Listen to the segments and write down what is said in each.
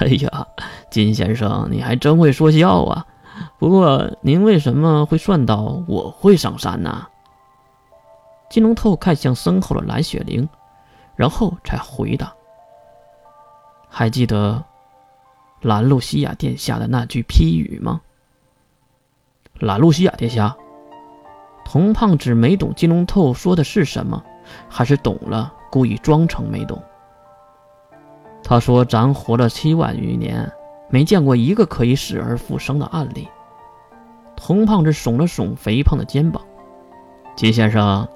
哎呀，金先生，你还真会说笑啊！不过您为什么会算到我会上山呢？金龙透看向身后的蓝雪玲，然后才回答：“还记得兰露西亚殿下的那句批语吗？”兰露西亚殿下，童胖子没懂金龙透说的是什么，还是懂了，故意装成没懂。他说：“咱活了七万余年，没见过一个可以死而复生的案例。”童胖子耸了耸肥胖的肩膀：“金先生，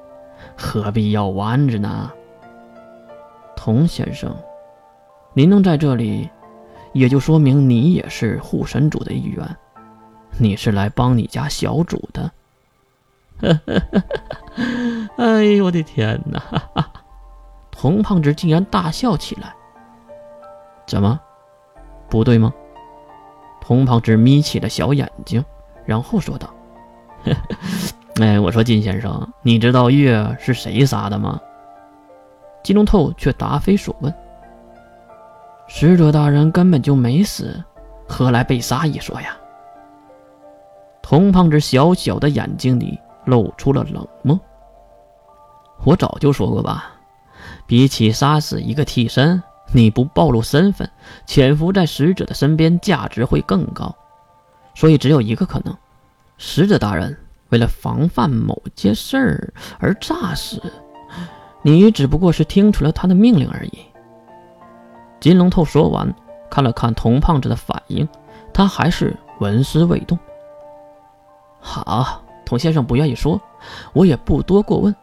何必要弯着呢？”童先生，您能在这里，也就说明你也是护神主的一员，你是来帮你家小主的。哎呦我的天哪！童胖子竟然大笑起来。怎么，不对吗？童胖子眯起了小眼睛，然后说道：“ 哎，我说金先生，你知道月是谁杀的吗？”金龙透却答非所问：“使者大人根本就没死，何来被杀一说呀？”童胖子小小的眼睛里露出了冷漠。我早就说过吧，比起杀死一个替身。你不暴露身份，潜伏在使者的身边，价值会更高。所以只有一个可能：使者大人为了防范某件事儿而诈死，你只不过是听出了他的命令而已。金龙头说完，看了看童胖子的反应，他还是纹丝未动。好，童先生不愿意说，我也不多过问。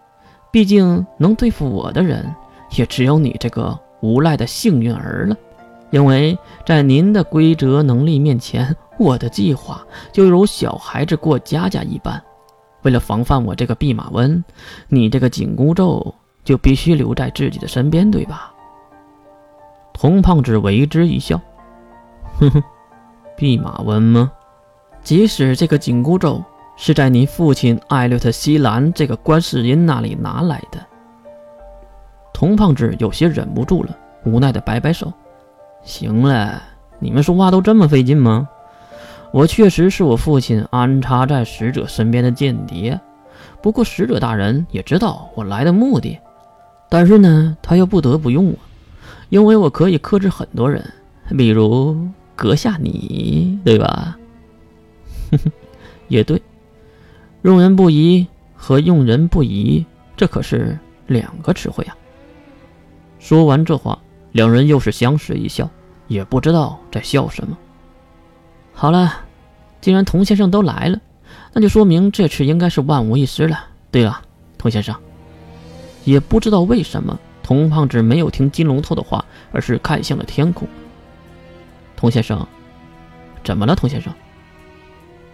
毕竟能对付我的人，也只有你这个。无赖的幸运儿了，因为在您的规则能力面前，我的计划就如小孩子过家家一般。为了防范我这个弼马温，你这个紧箍咒就必须留在自己的身边，对吧？童胖子为之一笑，哼哼，弼马温吗？即使这个紧箍咒是在你父亲艾略特·西兰这个观世音那里拿来的。童胖子有些忍不住了，无奈的摆摆手：“行了，你们说话都这么费劲吗？我确实是我父亲安插在使者身边的间谍，不过使者大人也知道我来的目的，但是呢，他又不得不用我，因为我可以克制很多人，比如阁下你，对吧？”“哼哼，也对，用人不疑和用人不疑，这可是两个词汇啊。”说完这话，两人又是相视一笑，也不知道在笑什么。好了，既然童先生都来了，那就说明这次应该是万无一失了。对了，童先生，也不知道为什么，童胖子没有听金龙头的话，而是看向了天空。童先生，怎么了？童先生，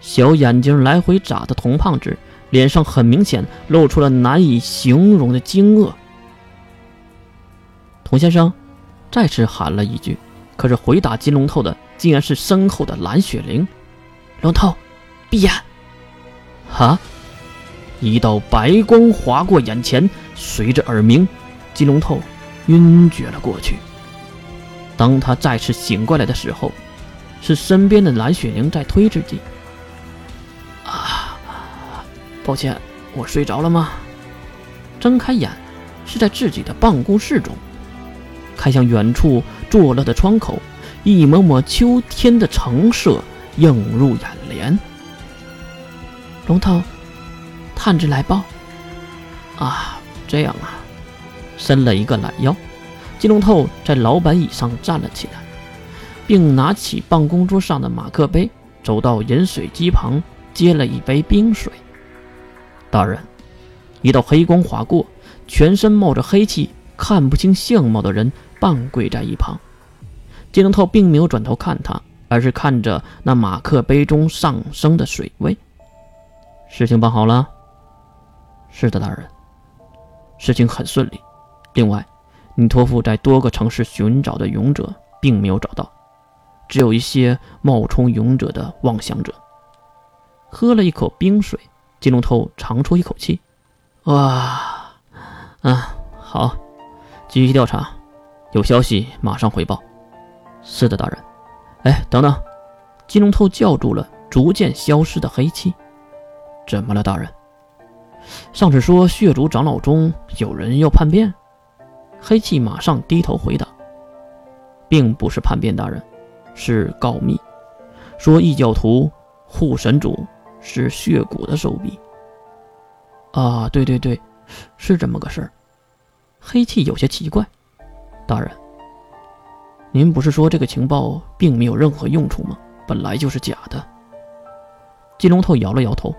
小眼睛来回眨的童胖子脸上很明显露出了难以形容的惊愕。童先生再次喊了一句，可是回答金龙头的竟然是身后的蓝雪灵。龙头，闭眼！哈！一道白光划过眼前，随着耳鸣，金龙头晕厥了过去。当他再次醒过来的时候，是身边的蓝雪灵在推自己。啊！抱歉，我睡着了吗？睁开眼，是在自己的办公室中。看向远处坐落的窗口，一抹抹秋天的橙色映入眼帘。龙头，探子来报。啊，这样啊，伸了一个懒腰，金龙头在老板椅上站了起来，并拿起办公桌上的马克杯，走到饮水机旁接了一杯冰水。大人，一道黑光划过，全身冒着黑气、看不清相貌的人。半跪在一旁，金龙头并没有转头看他，而是看着那马克杯中上升的水位。事情办好了。是的，大人。事情很顺利。另外，你托付在多个城市寻找的勇者并没有找到，只有一些冒充勇者的妄想者。喝了一口冰水，金龙头长出一口气。哇，啊，好，继续调查。有消息马上回报。是的，大人。哎，等等！金龙头叫住了逐渐消失的黑气。怎么了，大人？上次说血族长老中有人要叛变，黑气马上低头回答：“并不是叛变，大人，是告密，说异教徒护神主是血骨的手笔。”啊，对对对，是这么个事儿。黑气有些奇怪，大人，您不是说这个情报并没有任何用处吗？本来就是假的。金龙头摇了摇头。